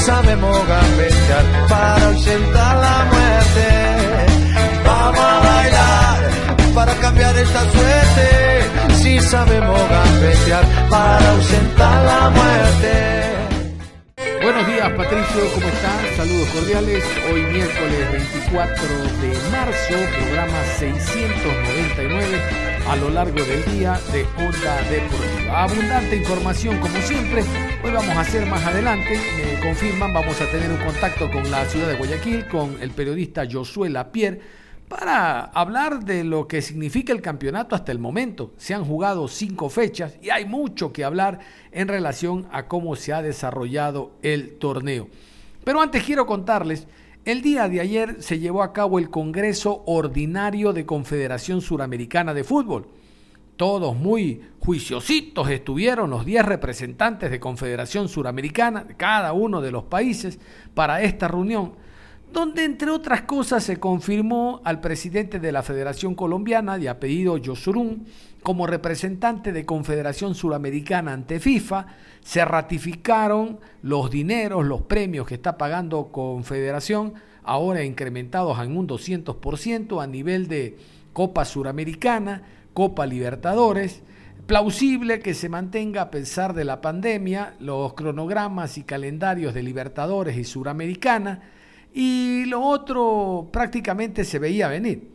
Sabemos gambetear para ausentar la muerte. Vamos a bailar para cambiar esta suerte. Si sabemos gambetear para ausentar la muerte. Buenos días Patricio, ¿cómo estás? Saludos cordiales. Hoy miércoles 24 de marzo, programa 699 a lo largo del día de Onda Deportiva. Abundante información como siempre. Hoy vamos a hacer más adelante, me confirman, vamos a tener un contacto con la ciudad de Guayaquil, con el periodista Josué Lapierre, para hablar de lo que significa el campeonato hasta el momento. Se han jugado cinco fechas y hay mucho que hablar en relación a cómo se ha desarrollado el torneo. Pero antes quiero contarles el día de ayer se llevó a cabo el Congreso Ordinario de Confederación Suramericana de Fútbol. Todos muy juiciositos estuvieron los 10 representantes de Confederación Suramericana de cada uno de los países para esta reunión, donde entre otras cosas se confirmó al presidente de la Federación Colombiana de apellido Yosurún como representante de Confederación Suramericana ante FIFA, se ratificaron los dineros, los premios que está pagando Confederación, ahora incrementados en un 200% a nivel de Copa Suramericana, Copa Libertadores. Plausible que se mantenga a pesar de la pandemia los cronogramas y calendarios de Libertadores y Suramericana. Y lo otro prácticamente se veía venir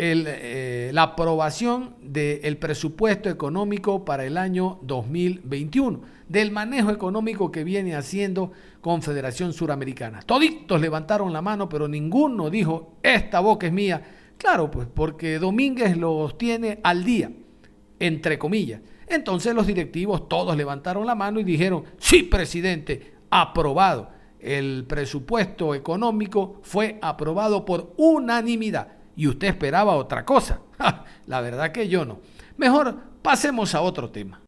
eh, la aprobación del presupuesto económico para el año 2021, del manejo económico que viene haciendo Confederación Suramericana. Toditos levantaron la mano, pero ninguno dijo, esta boca es mía. Claro, pues porque Domínguez los tiene al día, entre comillas. Entonces los directivos todos levantaron la mano y dijeron, sí, presidente, aprobado. El presupuesto económico fue aprobado por unanimidad y usted esperaba otra cosa. La verdad que yo no. Mejor pasemos a otro tema.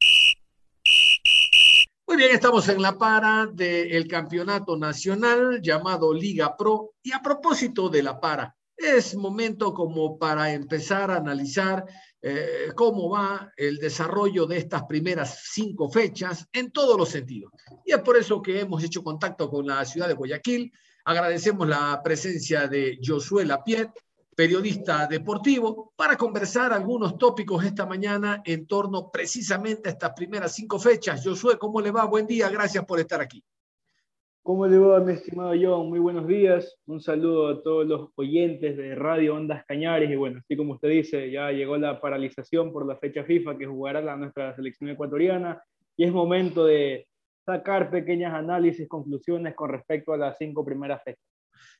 Muy bien, estamos en la para del campeonato nacional llamado Liga Pro. Y a propósito de la para, es momento como para empezar a analizar eh, cómo va el desarrollo de estas primeras cinco fechas en todos los sentidos. Y es por eso que hemos hecho contacto con la ciudad de Guayaquil. Agradecemos la presencia de Josué Lapierre, periodista deportivo, para conversar algunos tópicos esta mañana en torno precisamente a estas primeras cinco fechas. Josué, ¿cómo le va? Buen día, gracias por estar aquí. ¿Cómo le va, mi estimado John? Muy buenos días. Un saludo a todos los oyentes de Radio Ondas Cañares. Y bueno, así como usted dice, ya llegó la paralización por la fecha FIFA que jugará la, nuestra selección ecuatoriana y es momento de sacar pequeñas análisis, conclusiones con respecto a las cinco primeras fechas.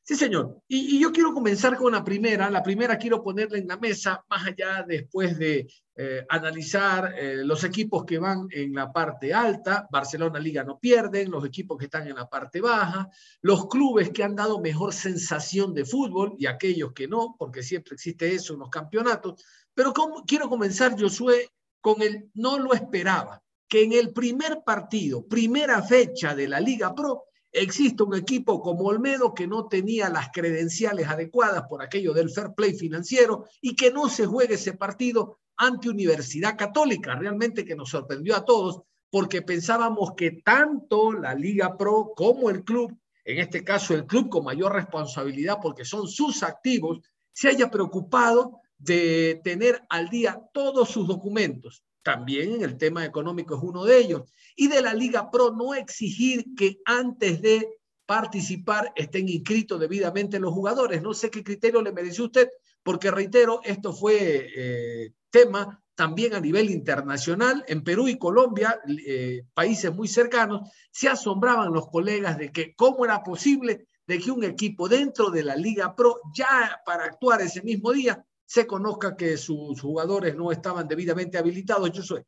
Sí, señor. Y, yo quiero comenzar con la primera. La primera quiero ponerla en la mesa, más allá después de eh, analizar eh, los equipos que van en la parte alta. Barcelona Liga no pierden, los equipos que están en la parte baja, los clubes que han dado mejor sensación de fútbol y aquellos que no, porque siempre existe eso en los campeonatos. Pero quiero comenzar, Josué, con el no lo esperaba, que en el primer partido, primera fecha de la Liga Pro, existe un equipo como Olmedo que no tenía las credenciales adecuadas por aquello del fair play financiero y que no se juegue ese partido ante Universidad Católica, realmente que nos sorprendió a todos porque pensábamos que tanto la Liga Pro como el club, en este caso el club con mayor responsabilidad porque son sus activos, se haya preocupado de tener al día todos sus documentos. También en el tema económico es uno de ellos. Y de la Liga Pro no exigir que antes de participar estén inscritos debidamente los jugadores. No sé qué criterio le merece usted, porque reitero, esto fue eh, tema también a nivel internacional. En Perú y Colombia, eh, países muy cercanos, se asombraban los colegas de que cómo era posible de que un equipo dentro de la Liga Pro, ya para actuar ese mismo día, se conozca que sus jugadores no estaban debidamente habilitados. Yo soy.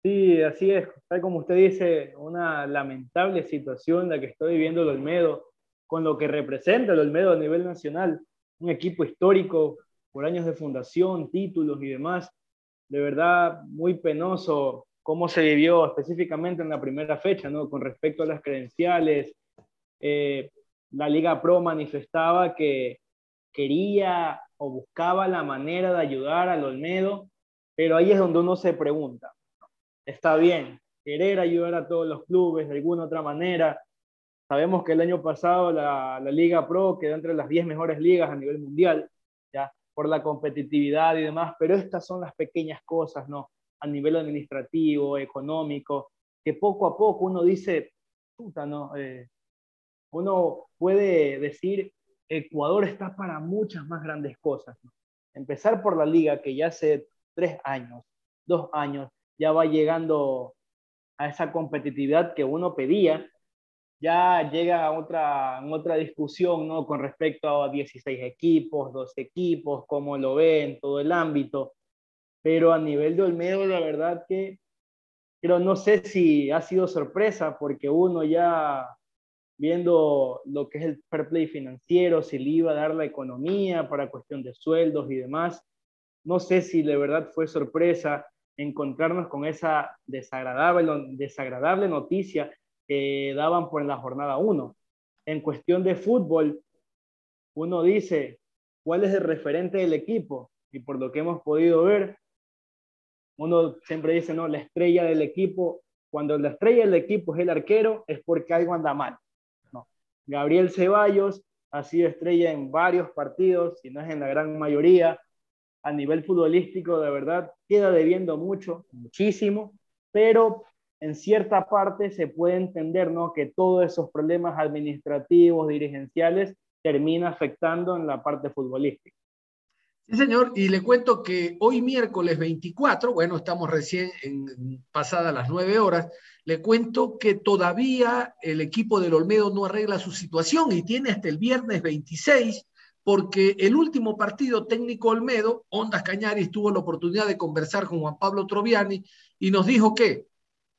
Sí, así es. Tal como usted dice, una lamentable situación la que está viviendo el Olmedo, con lo que representa el Olmedo a nivel nacional. Un equipo histórico por años de fundación, títulos y demás. De verdad, muy penoso cómo se vivió específicamente en la primera fecha, ¿no? Con respecto a las credenciales, eh, la Liga Pro manifestaba que quería o buscaba la manera de ayudar al Olmedo, pero ahí es donde uno se pregunta, está bien, querer ayudar a todos los clubes de alguna otra manera. Sabemos que el año pasado la, la Liga Pro quedó entre las 10 mejores ligas a nivel mundial, ya por la competitividad y demás, pero estas son las pequeñas cosas, ¿no? A nivel administrativo, económico, que poco a poco uno dice, puta, ¿no? Eh, uno puede decir, Ecuador está para muchas más grandes cosas. Empezar por la liga, que ya hace tres años, dos años, ya va llegando a esa competitividad que uno pedía, ya llega a otra, otra discusión ¿no? con respecto a 16 equipos, 12 equipos, cómo lo ven, todo el ámbito. Pero a nivel de Olmedo, la verdad que, pero no sé si ha sido sorpresa, porque uno ya viendo lo que es el fair play financiero, si le iba a dar la economía para cuestión de sueldos y demás. No sé si de verdad fue sorpresa encontrarnos con esa desagradable, desagradable noticia que daban por la jornada 1. En cuestión de fútbol, uno dice, ¿cuál es el referente del equipo? Y por lo que hemos podido ver, uno siempre dice, no, la estrella del equipo, cuando la estrella del equipo es el arquero, es porque algo anda mal. Gabriel Ceballos ha sido estrella en varios partidos, si no es en la gran mayoría. A nivel futbolístico, de verdad, queda debiendo mucho, muchísimo, pero en cierta parte se puede entender ¿no? que todos esos problemas administrativos, dirigenciales, termina afectando en la parte futbolística. Sí, señor, y le cuento que hoy miércoles 24, bueno, estamos recién pasadas las nueve horas, le cuento que todavía el equipo del Olmedo no arregla su situación y tiene hasta el viernes 26, porque el último partido técnico Olmedo, Ondas Cañaris, tuvo la oportunidad de conversar con Juan Pablo Troviani y nos dijo que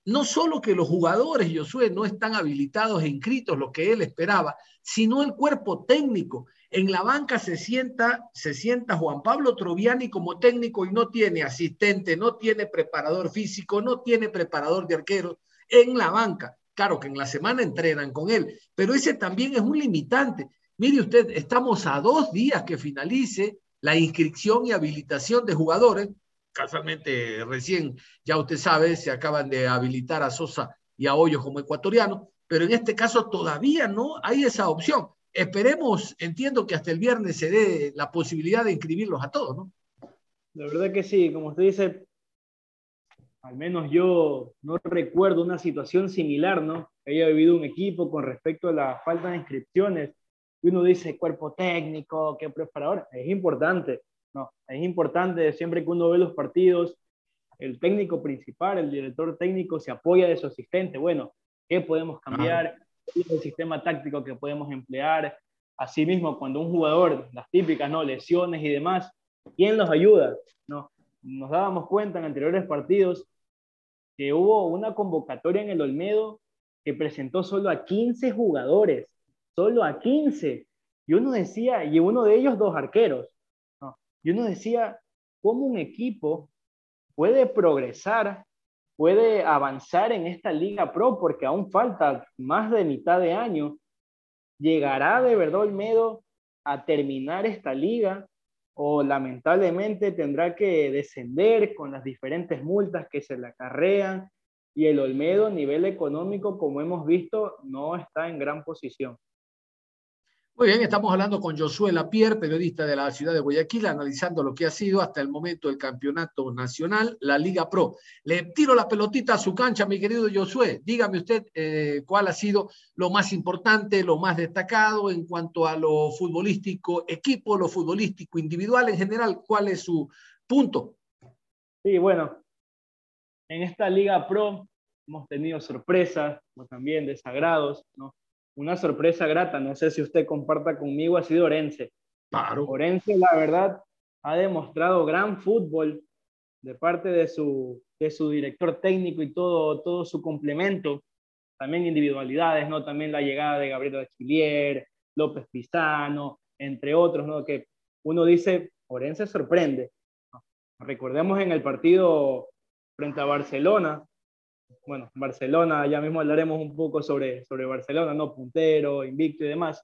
no solo que los jugadores, Josué, no están habilitados e inscritos, lo que él esperaba, sino el cuerpo técnico. En la banca se sienta, se sienta Juan Pablo Troviani como técnico y no tiene asistente, no tiene preparador físico, no tiene preparador de arqueros en la banca. Claro que en la semana entrenan con él, pero ese también es un limitante. Mire usted, estamos a dos días que finalice la inscripción y habilitación de jugadores. Casualmente, recién, ya usted sabe, se acaban de habilitar a Sosa y a Hoyos como ecuatoriano, pero en este caso todavía no hay esa opción. Esperemos, entiendo que hasta el viernes se dé la posibilidad de inscribirlos a todos, ¿no? La verdad que sí, como usted dice, al menos yo no recuerdo una situación similar, ¿no? Que haya vivido un equipo con respecto a la falta de inscripciones. Uno dice cuerpo técnico, qué preparador. Es importante, ¿no? Es importante siempre que uno ve los partidos, el técnico principal, el director técnico se apoya de su asistente. Bueno, ¿qué podemos cambiar? ¿Qué es el sistema táctico que podemos emplear? Asimismo, cuando un jugador, las típicas, ¿no? Lesiones y demás, ¿quién los ayuda? ¿No? Nos dábamos cuenta en anteriores partidos que hubo una convocatoria en el Olmedo que presentó solo a 15 jugadores, solo a 15. Y uno decía, y uno de ellos dos arqueros. Y uno decía, ¿cómo un equipo puede progresar, puede avanzar en esta Liga Pro? Porque aún falta más de mitad de año. ¿Llegará de verdad Olmedo a terminar esta liga? o lamentablemente tendrá que descender con las diferentes multas que se le acarrean y el Olmedo a nivel económico, como hemos visto, no está en gran posición. Muy bien, estamos hablando con Josué Lapierre, periodista de la ciudad de Guayaquil, analizando lo que ha sido hasta el momento el campeonato nacional, la Liga Pro. Le tiro la pelotita a su cancha, mi querido Josué. Dígame usted eh, cuál ha sido lo más importante, lo más destacado en cuanto a lo futbolístico equipo, lo futbolístico individual en general. ¿Cuál es su punto? Sí, bueno, en esta Liga Pro hemos tenido sorpresas, como también desagrados, ¿no? Una sorpresa grata, no sé si usted comparta conmigo, ha sido Orense. Claro. Orense, la verdad, ha demostrado gran fútbol de parte de su, de su director técnico y todo, todo su complemento. También individualidades, ¿no? También la llegada de Gabriel Achillier, López Pizano, entre otros, ¿no? Que uno dice, Orense sorprende. Recordemos en el partido frente a Barcelona, bueno, Barcelona, ya mismo hablaremos un poco sobre, sobre Barcelona, ¿no? Puntero, invicto y demás.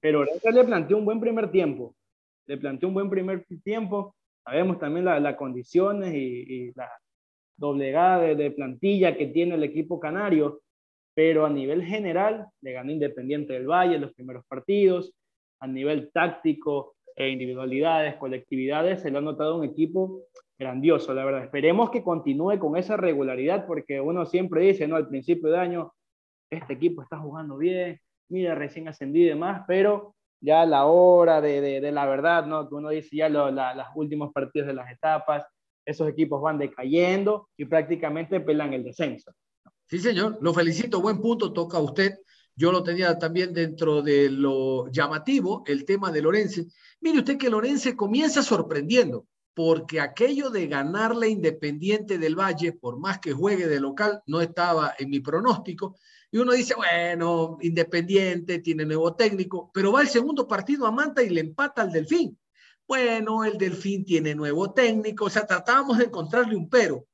Pero le planteó un buen primer tiempo. Le planteó un buen primer tiempo. Sabemos también las condiciones y, la doblegada de, de, plantilla que tiene el equipo canario. Pero a nivel general, le ganó Independiente del Valle en los primeros partidos. A nivel táctico, e individualidades, colectividades, se le ha notado un equipo grandioso, la verdad. Esperemos que continúe con esa regularidad, porque uno siempre dice, ¿no? Al principio de año, este equipo está jugando bien, mira, recién ascendido y demás, pero ya la hora de, de, la verdad, ¿no? Que uno dice ya los últimos partidos de las etapas, esos equipos van decayendo y prácticamente pelan el descenso. Sí, señor, lo felicito, buen punto, toca a usted. Yo lo tenía también dentro de lo llamativo, el tema de Lorense. Mire usted que Lorense comienza sorprendiendo porque aquello de ganarle Independiente del Valle, por más que juegue de local, no estaba en mi pronóstico. Y uno dice, bueno, Independiente tiene nuevo técnico, pero va el segundo partido a Manta y le empata al Delfín. Bueno, el Delfín tiene nuevo técnico, o sea, tratábamos de encontrarle un pero.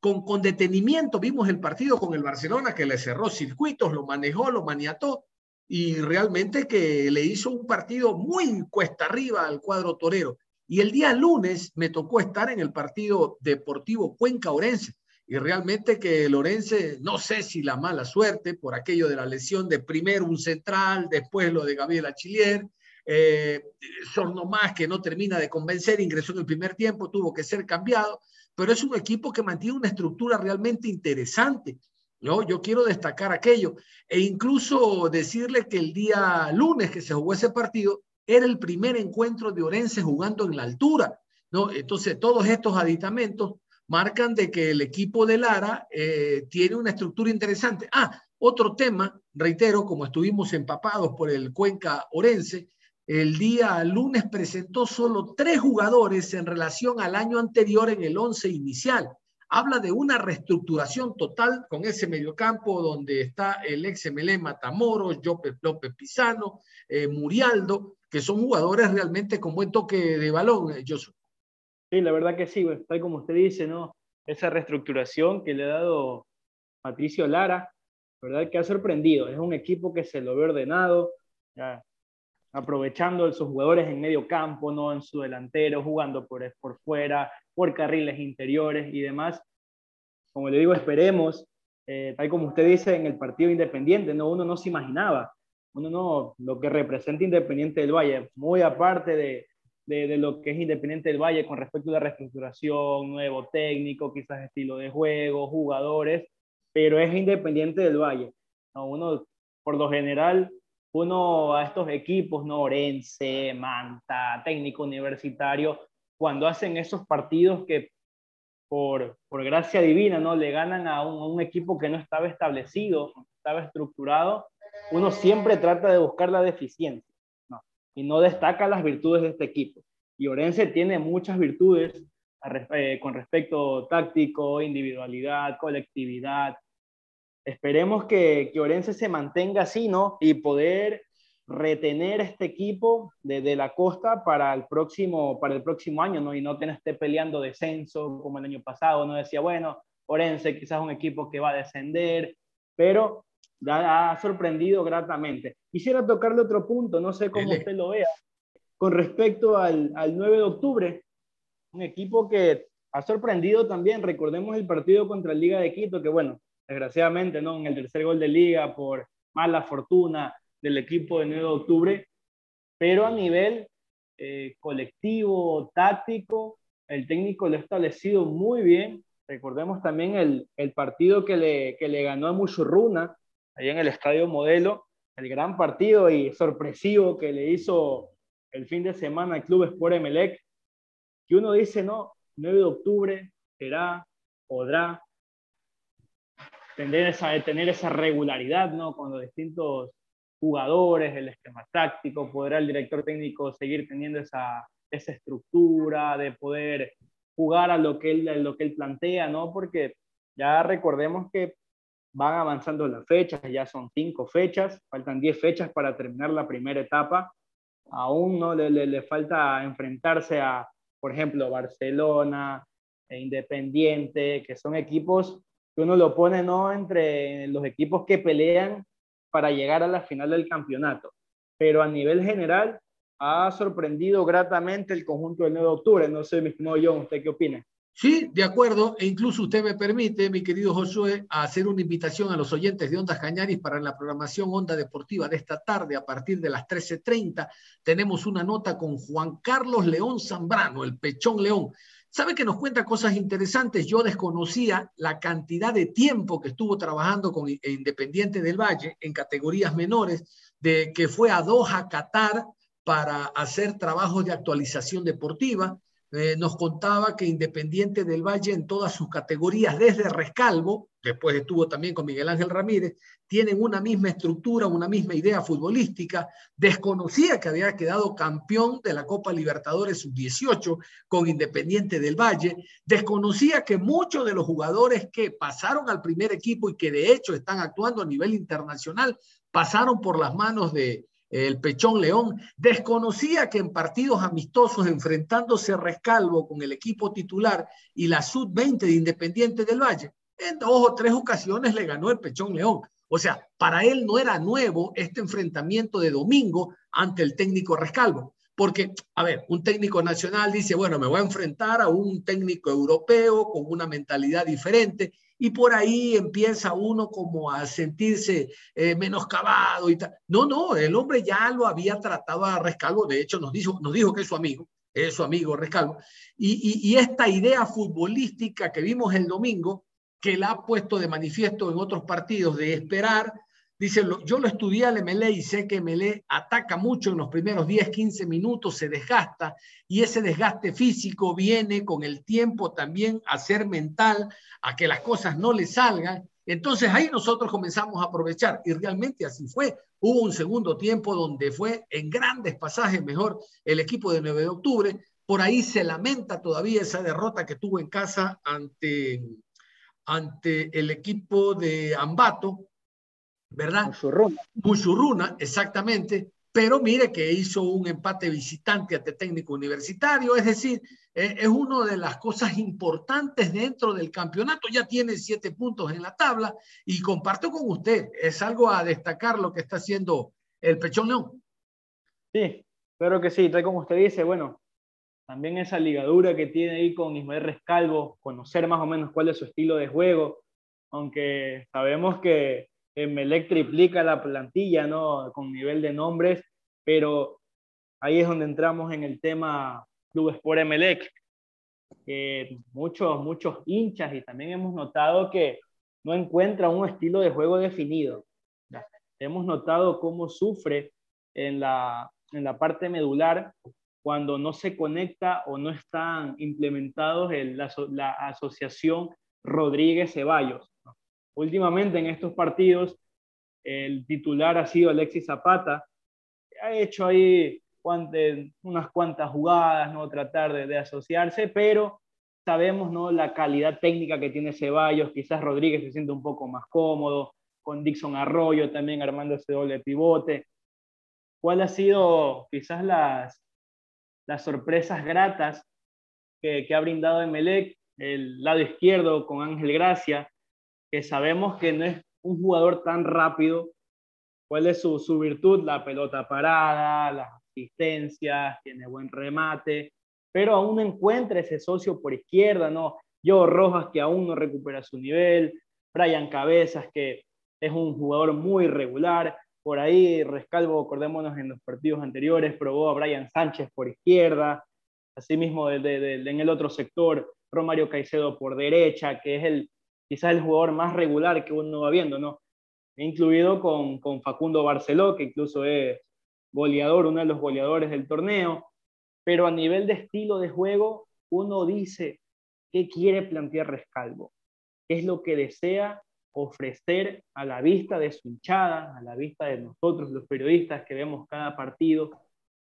Con, con detenimiento vimos el partido con el Barcelona que le cerró circuitos, lo manejó, lo maniató y realmente que le hizo un partido muy cuesta arriba al cuadro torero. Y el día lunes me tocó estar en el partido deportivo Cuenca Orense. Y realmente que Lorense, no sé si la mala suerte por aquello de la lesión de primero un central, después lo de Gabriel Achillier, eh, más que no termina de convencer, ingresó en el primer tiempo, tuvo que ser cambiado, pero es un equipo que mantiene una estructura realmente interesante. ¿no? Yo quiero destacar aquello e incluso decirle que el día lunes que se jugó ese partido, era el primer encuentro de Orense jugando en la altura, ¿no? Entonces, todos estos aditamentos marcan de que el equipo de Lara eh, tiene una estructura interesante. Ah, otro tema, reitero, como estuvimos empapados por el Cuenca Orense, el día lunes presentó solo tres jugadores en relación al año anterior en el once inicial. Habla de una reestructuración total con ese mediocampo donde está el ex MLE Matamoros, López, López Pizano, eh, Murialdo, que son jugadores realmente con buen toque de balón, eh, Josu. Sí, la verdad que sí, tal como usted dice, ¿no? Esa reestructuración que le ha dado Patricio Lara, ¿verdad? Que ha sorprendido. Es un equipo que se lo ve ordenado, aprovechando sus jugadores en medio campo, no en su delantero, jugando por, por fuera, por carriles interiores y demás. Como le digo, esperemos, eh, tal como usted dice, en el partido independiente, ¿no? Uno no se imaginaba uno no, lo que representa Independiente del Valle, muy aparte de, de, lo que es Independiente del Valle con respecto a la reestructuración, nuevo técnico, quizás estilo de juego, jugadores, pero es Independiente del Valle. ¿no? Uno, por lo general, uno a estos equipos, ¿no? Orense, Manta, técnico universitario, cuando hacen esos partidos que por, por gracia divina, ¿no? Le ganan a un, a un equipo que no estaba establecido, estaba estructurado, uno siempre trata de buscar la deficiencia ¿no? y no destaca las virtudes de este equipo. Y Orense tiene muchas virtudes eh, con respecto táctico, individualidad, colectividad. Esperemos que, que, Orense se mantenga así, ¿no? Y poder retener este equipo de, la costa para el próximo para el próximo año, ¿no? Y no tener esté peleando descenso como el año pasado, no decía, bueno, Orense quizás un equipo que va a descender, pero ha sorprendido gratamente. Quisiera tocarle otro punto, no sé cómo usted lo vea, con respecto al, al 9 de octubre, un equipo que ha sorprendido también, recordemos el partido contra el Liga de Quito, que bueno, desgraciadamente, ¿no? En el tercer gol de Liga, por mala fortuna del equipo de 9 de octubre, pero a nivel eh, colectivo, táctico, el técnico lo ha establecido muy bien. Recordemos también el, el partido que le, que le ganó a Muchurruna, ahí en el Estadio Modelo, el gran partido y sorpresivo que le hizo el fin de semana al Club Sport Emelec, que uno dice, no, 9 de octubre será, podrá tener esa, tener esa regularidad, ¿no? Con los distintos jugadores, el esquema táctico, podrá el director técnico seguir teniendo esa, esa estructura de poder jugar a lo que él, lo que él plantea, ¿no? Porque ya recordemos que van avanzando las fechas, ya son cinco fechas, faltan diez fechas para terminar la primera etapa. Aún no le, le, falta enfrentarse a, por ejemplo, Barcelona, e Independiente, que son equipos que uno lo pone no entre los equipos que pelean para llegar a la final del campeonato. Pero a nivel general ha sorprendido gratamente el conjunto del 9 de octubre. No sé, mi estimado John, ¿usted qué opina? Sí, de acuerdo, e incluso usted me permite, mi querido Josué, hacer una invitación a los oyentes de Ondas Cañaris para la programación Onda Deportiva de esta tarde a partir de las 13.30. Tenemos una nota con Juan Carlos León Zambrano, el Pechón León. Sabe que nos cuenta cosas interesantes. Yo desconocía la cantidad de tiempo que estuvo trabajando con Independiente del Valle en categorías menores, de que fue a Doha, Qatar, para hacer trabajos de actualización deportiva eh, nos contaba que Independiente del Valle en todas sus categorías, desde Rescalvo, después estuvo también con Miguel Ángel Ramírez, tienen una misma estructura, una misma idea futbolística. Desconocía que había quedado campeón de la Copa Libertadores sub-18 con Independiente del Valle. Desconocía que muchos de los jugadores que pasaron al primer equipo y que de hecho están actuando a nivel internacional pasaron por las manos de, el Pechón León, desconocía que en partidos amistosos enfrentándose Rescalvo con el equipo titular y la Sub-20 de Independiente del Valle, en dos o tres ocasiones le ganó el Pechón León. O sea, para él no era nuevo este enfrentamiento de domingo ante el técnico Rescalvo. Porque, a ver, un técnico nacional dice, bueno, me voy a enfrentar a un técnico europeo con una mentalidad diferente y por ahí empieza uno como a sentirse eh, menoscabado y tal. No, no, el hombre ya lo había tratado a Rescalvo, de hecho nos dijo, nos dijo que es su amigo, es su amigo Rescalvo, y, y, esta idea futbolística que vimos el domingo, que la ha puesto de manifiesto en otros partidos, de esperar Dice, yo lo estudié al MLE y sé que MLE ataca mucho en los primeros 10, 15 minutos, se desgasta y ese desgaste físico viene con el tiempo también a ser mental, a que las cosas no le salgan. Entonces ahí nosotros comenzamos a aprovechar y realmente así fue. Hubo un segundo tiempo donde fue en grandes pasajes mejor el equipo de 9 de octubre. Por ahí se lamenta todavía esa derrota que tuvo en casa ante, ante el equipo de Ambato, ¿verdad? Musurruna. Musurruna, exactamente. Pero mire que hizo un empate visitante ante técnico universitario, es decir, eh, es una de las cosas importantes dentro del campeonato. Ya tiene siete puntos en la tabla y comparto con usted, es algo a destacar lo que está haciendo el Pechón León. Sí, claro que sí, tal como usted dice, bueno, también esa ligadura que tiene ahí con Ismael Rescalvo, conocer más o menos cuál es su estilo de juego, aunque sabemos que Emelec triplica la plantilla, ¿no? Con nivel de nombres, pero ahí es donde entramos en el tema Club Sport Emelec. muchos, muchos hinchas y también hemos notado que no encuentra un estilo de juego definido. Hemos notado cómo sufre en la, en la parte medular cuando no se conecta o no están implementados en la, la asociación Rodríguez Ceballos últimamente en estos partidos, el titular ha sido Alexis Zapata, ha hecho ahí unas cuantas jugadas, ¿no? tratar de, asociarse, pero sabemos ¿no? la calidad técnica que tiene Ceballos, quizás Rodríguez se siente un poco más cómodo, con Dixon Arroyo también armando ese doble pivote. ¿Cuál ha sido quizás las, las sorpresas gratas que, que ha brindado Emelec? El lado izquierdo con Ángel Gracia, que sabemos que no es un jugador tan rápido. ¿Cuál es su, su virtud? La pelota parada, las asistencias, tiene buen remate, pero aún encuentra ese socio por izquierda, ¿no? Yo Rojas que aún no recupera su nivel, Brian Cabezas que es un jugador muy regular, por ahí Rescalvo, acordémonos en los partidos anteriores, probó a Brian Sánchez por izquierda, asimismo de, en el otro sector, Romario Caicedo por derecha, que es el, quizás el jugador más regular que uno va viendo, ¿no? Incluido con, con Facundo Barceló, que incluso es goleador, uno de los goleadores del torneo, pero a nivel de estilo de juego, uno dice qué quiere plantear Rescalvo, qué es lo que desea ofrecer a la vista de su hinchada, a la vista de nosotros los periodistas que vemos cada partido,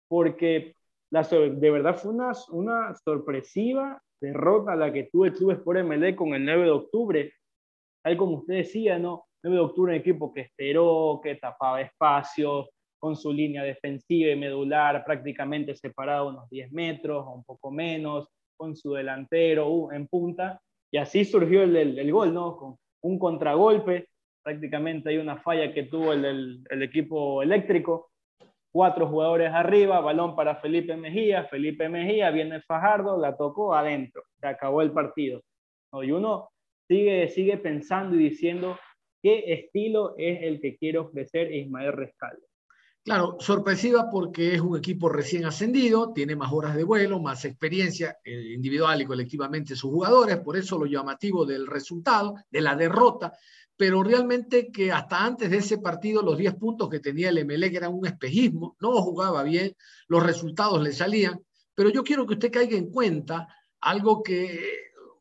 porque la, de verdad fue una, una sorpresiva derrota la que tuvo el Club Sport MLE con el 9 de octubre. Tal como usted decía, ¿no? 9 de octubre un equipo que esperó, que tapaba espacios, con su línea defensiva y medular prácticamente separado unos 10 metros o un poco menos, con su delantero uh, en punta. Y así surgió el, el, gol, ¿no? Con un contragolpe, prácticamente hay una falla que tuvo el, el equipo eléctrico, cuatro jugadores arriba, balón para Felipe Mejía, Felipe Mejía, viene Fajardo, la tocó adentro, se acabó el partido. Y uno sigue, sigue pensando y diciendo qué estilo es el que quiere ofrecer Ismael Rescaldo. Claro, sorpresiva porque es un equipo recién ascendido, tiene más horas de vuelo, más experiencia eh, individual y colectivamente sus jugadores, por eso lo llamativo del resultado, de la derrota, pero realmente que hasta antes de ese partido los 10 puntos que tenía el MLE eran un espejismo, no jugaba bien, los resultados le salían, pero yo quiero que usted caiga en cuenta algo que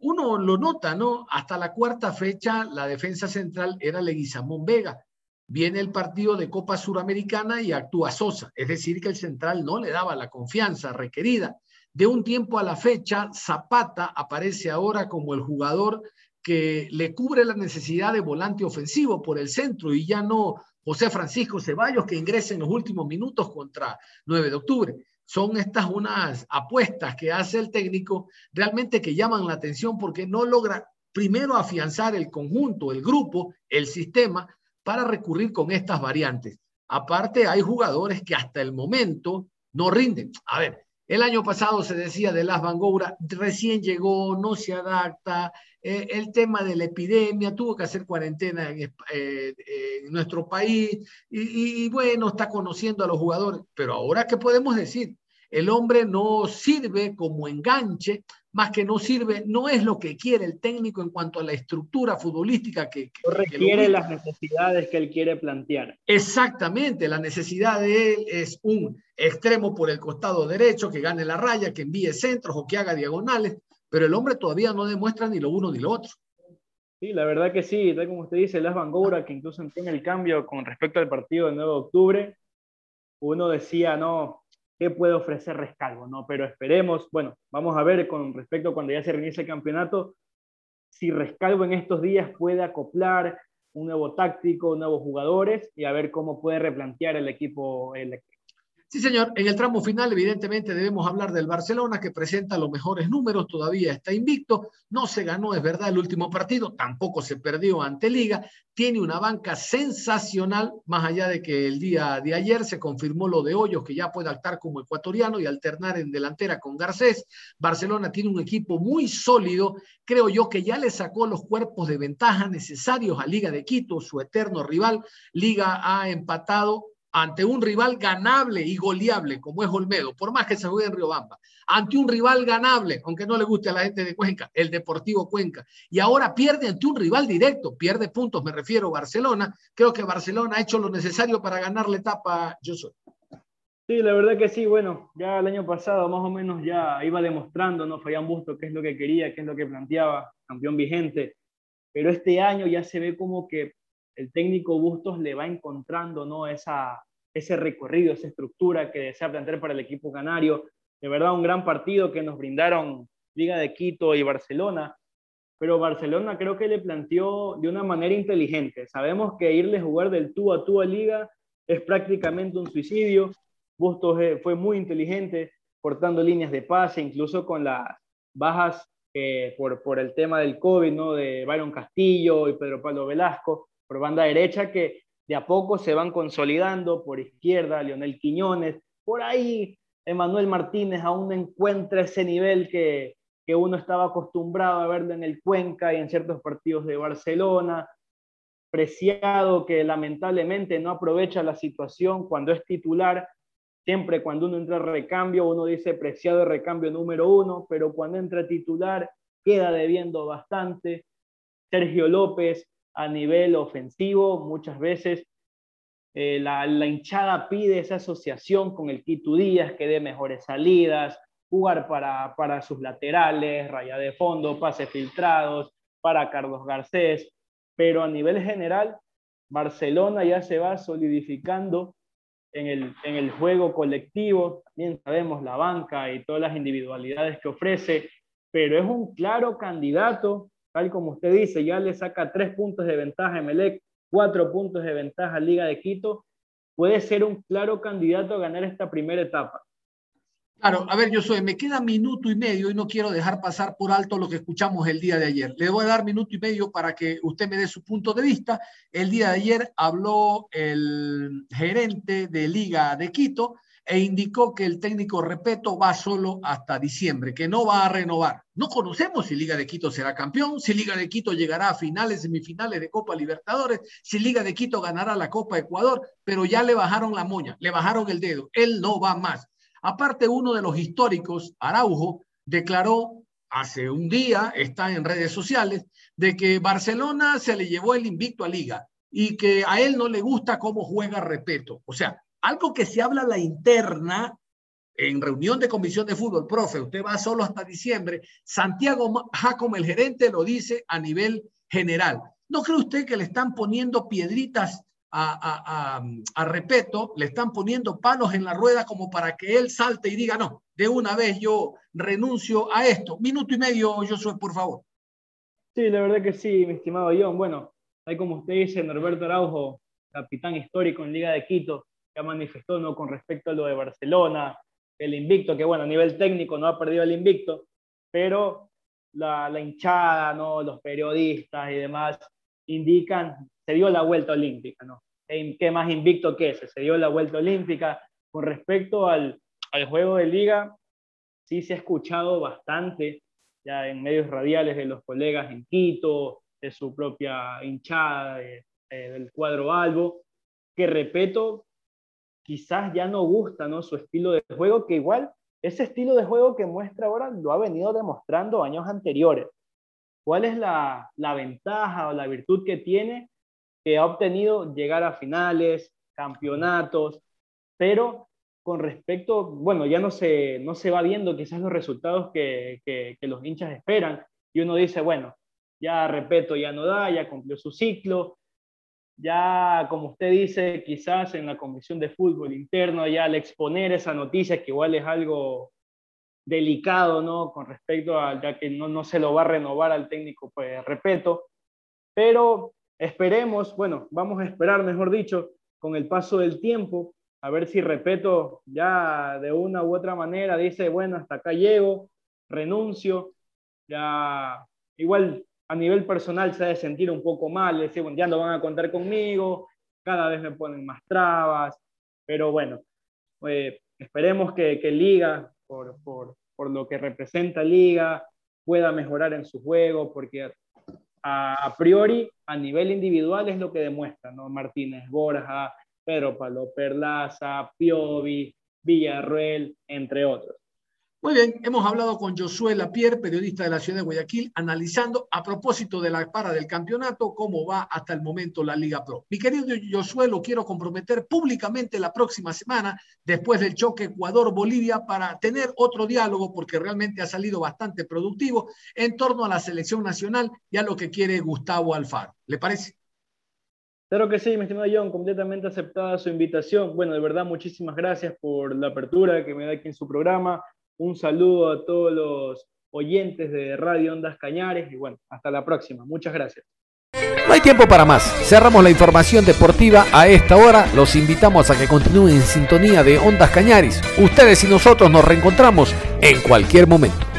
uno lo nota, ¿no? Hasta la cuarta fecha la defensa central era Leguizamón Vega. Viene el partido de Copa Suramericana y actúa Sosa, es decir, que el central no le daba la confianza requerida. De un tiempo a la fecha, Zapata aparece ahora como el jugador que le cubre la necesidad de volante ofensivo por el centro y ya no José Francisco Ceballos que ingresa en los últimos minutos contra 9 de octubre. Son estas unas apuestas que hace el técnico realmente que llaman la atención porque no logra primero afianzar el conjunto, el grupo, el sistema para recurrir con estas variantes. Aparte, hay jugadores que hasta el momento no rinden. A ver, el año pasado se decía de Las Bangoura, recién llegó, no se adapta, eh, el tema de la epidemia, tuvo que hacer cuarentena en, eh, nuestro país y, bueno, está conociendo a los jugadores, pero ahora, ¿qué podemos decir? El hombre no sirve como enganche, más que no sirve, no es lo que quiere el técnico en cuanto a la estructura futbolística que, requiere las necesidades que él quiere plantear. Exactamente, la necesidad de él es un extremo por el costado derecho que gane la raya, que envíe centros o que haga diagonales, pero el hombre todavía no demuestra ni lo uno ni lo otro. Sí, la verdad que sí, tal como usted dice, Las Bangoura, que incluso entiende el cambio con respecto al partido del 9 de octubre, uno decía, no, qué puede ofrecer Rescalvo, ¿no? Pero esperemos, bueno, vamos a ver con respecto a cuando ya se reinicie el campeonato, si Rescalvo en estos días puede acoplar un nuevo táctico, nuevos jugadores y a ver cómo puede replantear el equipo. Sí, señor. En el tramo final, evidentemente, debemos hablar del Barcelona, que presenta los mejores números, todavía está invicto. No se ganó, es verdad, el último partido, tampoco se perdió ante Liga. Tiene una banca sensacional, más allá de que el día de ayer se confirmó lo de Hoyos, que ya puede actuar como ecuatoriano y alternar en delantera con Garcés. Barcelona tiene un equipo muy sólido. Creo yo que ya le sacó los cuerpos de ventaja necesarios a Liga de Quito, su eterno rival. Liga ha empatado ante un rival ganable y goleable como es Olmedo, por más que se juegue en Riobamba, ante un rival ganable, aunque no le guste a la gente de Cuenca, el Deportivo Cuenca, y ahora pierde ante un rival directo, pierde puntos, me refiero a Barcelona, creo que Barcelona ha hecho lo necesario para ganar la etapa, yo soy. Sí, la verdad que sí, bueno, ya el año pasado más o menos ya iba demostrando, ¿no? Fabián Busto qué es lo que quería, qué es lo que planteaba, campeón vigente, pero este año ya se ve como que el técnico Bustos le va encontrando ¿no? Esa, ese recorrido, esa estructura que desea plantear para el equipo canario. De verdad, un gran partido que nos brindaron Liga de Quito y Barcelona, pero Barcelona creo que le planteó de una manera inteligente. Sabemos que irle a jugar del tú a tú a Liga es prácticamente un suicidio. Bustos eh, fue muy inteligente, cortando líneas de pase, incluso con las bajas eh, por, por el tema del COVID, ¿no? de Byron Castillo y Pedro Pablo Velasco por banda derecha que de a poco se van consolidando, por izquierda Lionel Quiñones, por ahí Emanuel Martínez aún encuentra ese nivel que, que uno estaba acostumbrado a verlo en el Cuenca y en ciertos partidos de Barcelona, Preciado que lamentablemente no aprovecha la situación cuando es titular, siempre cuando uno entra a recambio, uno dice Preciado recambio número uno, pero cuando entra titular queda debiendo bastante. Sergio López a nivel ofensivo, muchas veces eh, la, hinchada pide esa asociación con el Quito Díaz, que dé mejores salidas, jugar para, para sus laterales, raya de fondo, pases filtrados, para Carlos Garcés. pero a nivel general, Barcelona ya se va solidificando en el, en el juego colectivo, también sabemos la banca y todas las individualidades que ofrece, pero es un claro candidato, tal como usted dice, ya le saca tres puntos de ventaja a Melec, cuatro puntos de ventaja a Liga de Quito, puede ser un claro candidato a ganar esta primera etapa. Claro, a ver, yo soy, me queda minuto y medio y no quiero dejar pasar por alto lo que escuchamos el día de ayer. Le voy a dar minuto y medio para que usted me dé su punto de vista. El día de ayer habló el gerente de Liga de Quito e indicó que el técnico Repeto va solo hasta diciembre, que no va a renovar. No conocemos si Liga de Quito será campeón, si Liga de Quito llegará a finales, semifinales de Copa Libertadores, si Liga de Quito ganará la Copa Ecuador, pero ya le bajaron la moña, le bajaron el dedo. Él no va más. Aparte, uno de los históricos, Araujo, declaró hace un día, está en redes sociales, de que Barcelona se le llevó el invicto a Liga y que a él no le gusta cómo juega Repeto. O sea, algo que se habla a la interna en reunión de comisión de fútbol, profe, usted va solo hasta diciembre, Santiago Jacom, el gerente, lo dice a nivel general. ¿No cree usted que le están poniendo piedritas a, a, Repeto, le están poniendo palos en la rueda como para que él salte y diga, no, de una vez yo renuncio a esto. Minuto y medio, Josué, por favor. Sí, la verdad que sí, mi estimado John. Bueno, hay como usted dice, Norberto Araujo, capitán histórico en Liga de Quito, ya manifestó ¿no? con respecto a lo de Barcelona, el invicto, que bueno, a nivel técnico no ha perdido el invicto, pero la, hinchada, ¿no? los periodistas y demás indican se dio la vuelta olímpica, ¿no? ¿Qué más invicto que ese? Se dio la vuelta olímpica. Con respecto al, al juego de liga, sí se ha escuchado bastante ya en medios radiales de los colegas en Quito, de su propia hinchada, del cuadro Albo, que repito, quizás ya no gusta ¿no? su estilo de juego, que igual ese estilo de juego que muestra ahora lo ha venido demostrando años anteriores. ¿Cuál es la, ventaja o la virtud que tiene? que ha obtenido llegar a finales, campeonatos, pero con respecto, bueno, ya no se, no se va viendo quizás los resultados que, que, los hinchas esperan y uno dice, bueno, ya repito, ya no da, ya cumplió su ciclo, ya como usted dice, quizás en la comisión de fútbol interno, ya al exponer esa noticia, que igual es algo delicado, ¿no? Con respecto a ya que no, no se lo va a renovar al técnico, pues repito, pero Esperemos, bueno, vamos a esperar, mejor dicho, con el paso del tiempo, a ver si Repeto ya de una u otra manera dice, bueno, hasta acá llego, renuncio, ya igual a nivel personal se ha de sentir un poco mal, decir, bueno, ya no van a contar conmigo, cada vez me ponen más trabas, pero bueno, eh, esperemos que, que Liga, por, por, por, lo que representa Liga, pueda mejorar en su juego, porque a, priori, a nivel individual, es lo que demuestra, ¿no? Martínez Borja, Pedro Palo Perlaza, Piovi, Villarruel, entre otros. Muy bien, hemos hablado con Josué Lapierre, periodista de la ciudad de Guayaquil, analizando a propósito de la para del campeonato cómo va hasta el momento la Liga Pro. Mi querido Josué, lo quiero comprometer públicamente la próxima semana, después del choque Ecuador-Bolivia, para tener otro diálogo, porque realmente ha salido bastante productivo en torno a la selección nacional y a lo que quiere Gustavo Alfaro. ¿Le parece? Claro que sí, mi estimado John, completamente aceptada su invitación. Bueno, de verdad, muchísimas gracias por la apertura que me da aquí en su programa un saludo a todos los oyentes de Radio Ondas Cañares y bueno, hasta la próxima. Muchas gracias. No hay tiempo para más. Cerramos la información deportiva a esta hora. Los invitamos a que continúen en sintonía de Ondas Cañares. Ustedes y nosotros nos reencontramos en cualquier momento.